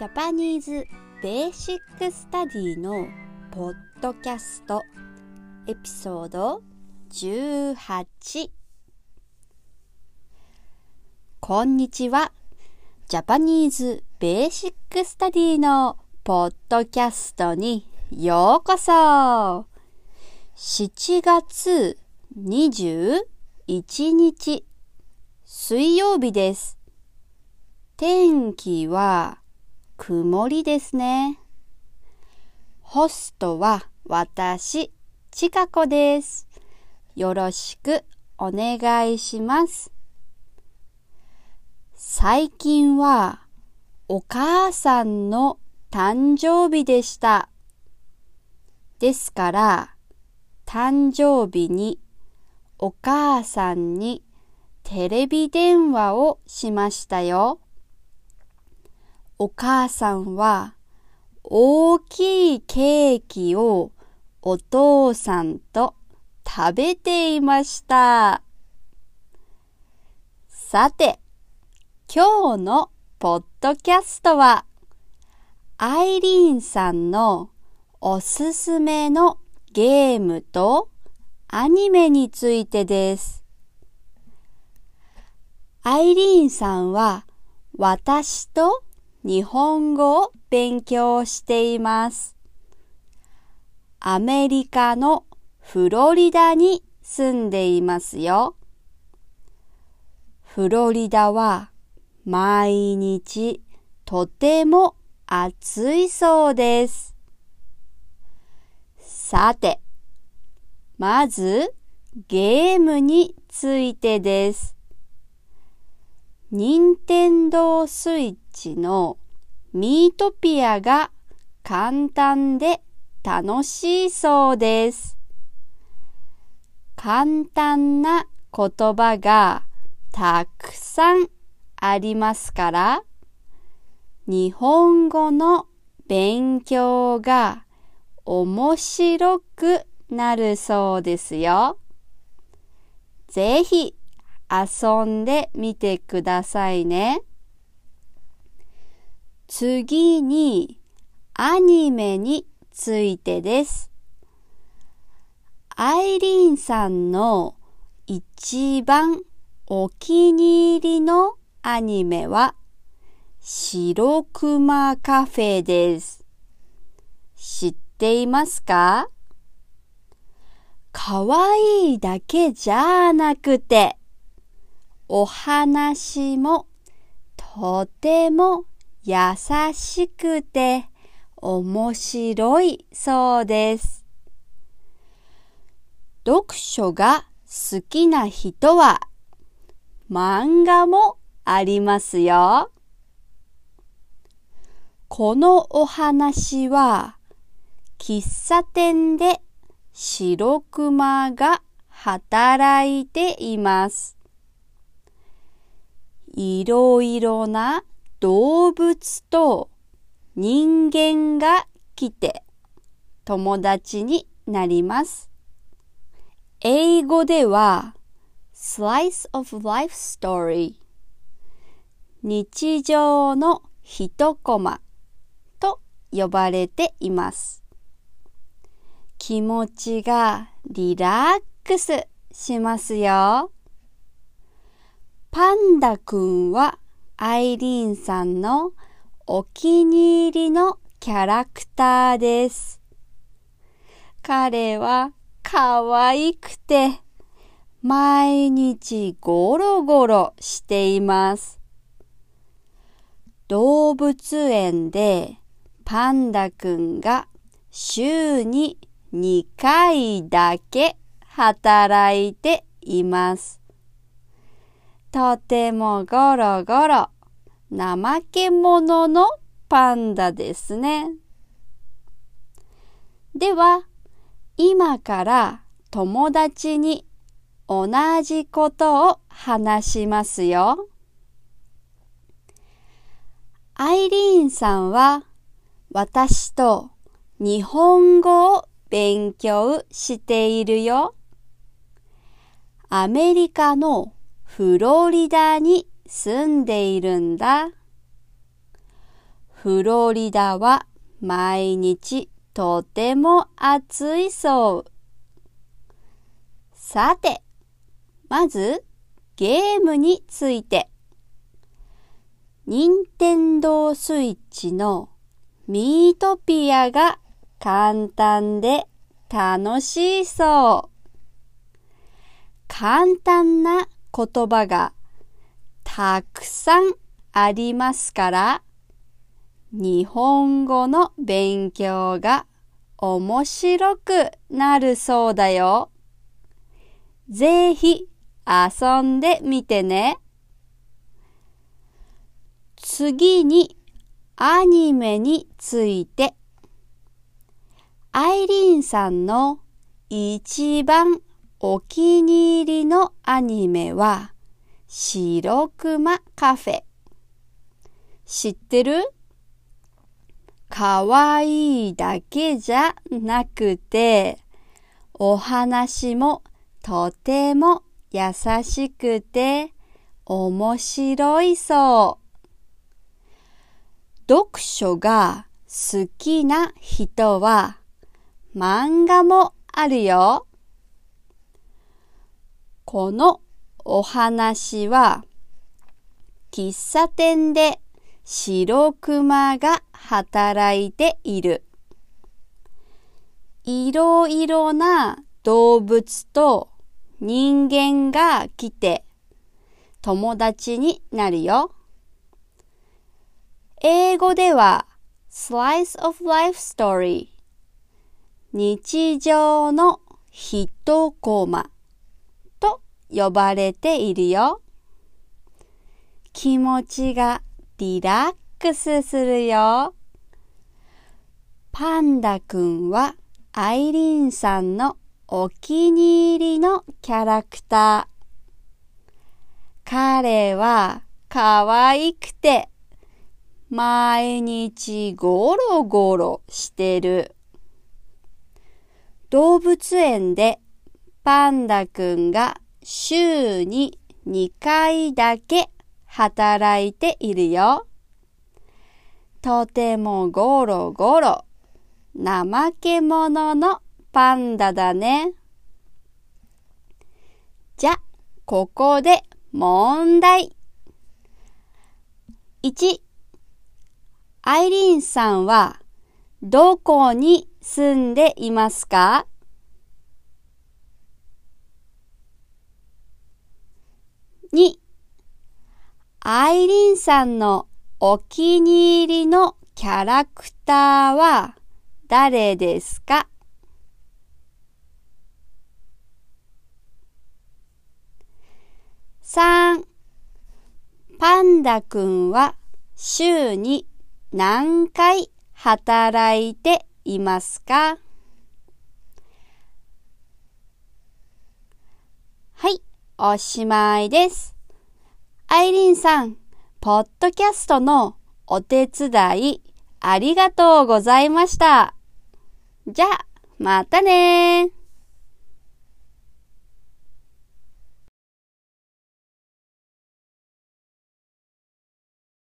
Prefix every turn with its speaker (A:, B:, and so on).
A: Japanese Basic Study のポッドキャストエピソード18こんにちは。 Japanese Basic Study のポッドキャストにようこそ。7月21日水曜日です。天気は曇りですね。ホストは私、ちかこです。よろしくお願いします。最近はお母さんの誕生日でした。ですから、誕生日にお母さんにテレビ電話をしましたよ。お母さんは大きいケーキをお父さんと食べていました。さて、今日のポッドキャストは、アイリーンさんのおすすめのゲームとアニメについてです。アイリーンさんは私と日本語を勉強しています。アメリカのフロリダに住んでいますよ。フロリダは毎日とても暑いそうです。さて、まずゲームについてです。任天堂スイッチのミートピアが簡単で楽しいそうです。簡単な言葉がたくさんありますから、日本語の勉強が面白くなるそうですよ。ぜひ遊んでみてくださいね。次にアニメについてです。アイリーンさんの一番お気に入りのアニメは白熊カフェです。知っていますか？かわいいだけじゃなくてお話もとても優しくて面白いそうです。読書が好きな人は漫画もありますよ。このお話は喫茶店で白熊が働いています。いろいろな動物と人間が来て友達になります。英語では slice of life story 日常の一コマと呼ばれています。気持ちがリラックスしますよ。パンダくんはアイリーンさんのお気に入りのキャラクターです。彼は可愛くて毎日ゴロゴロしています。動物園でパンダくんが週に2回だけ働いています。とてもゴロゴロ怠け者のパンダですね。では、今から友達に同じことを話しますよ。アイリーンさんは私と日本語を勉強しているよ。アメリカのフロリダに住んでいるんだ。フロリダは毎日とても暑いそう。さて、まずゲームについて。任天堂スイッチのミートピアが簡単で楽しいそう。簡単な言葉がたくさんありますから、日本語の勉強が面白くなるそうだよ。ぜひ遊んでみてね。次にアニメについて。アイリーンさんの一番お気に入りのアニメは白熊カフェ。知ってる？かわいいだけじゃなくて、お話もとても優しくて面白いそう。読書が好きな人は漫画もあるよ。このお話は喫茶店で白熊が働いている。いろいろな動物と人間が来て友達になるよ。英語では slice of life story 日常の一コマ呼ばれているよ。気持ちがリラックスするよ。パンダくんはアイリンさんのお気に入りのキャラクター。彼は可愛くて毎日ゴロゴロしてる。動物園でパンダくんが週に2回だけ働いているよ。とてもゴロゴロ怠け者のパンダだね。じゃ、ここで問題。1、アイリーンさんはどこに住んでいますか？2アイリンさんのお気に入りのキャラクターは誰ですか？3パンダくんは週に何回働いていますか？はい、おしまいです。アイリンさん、ポッドキャストのお手伝いありがとうございました。じゃあ、またね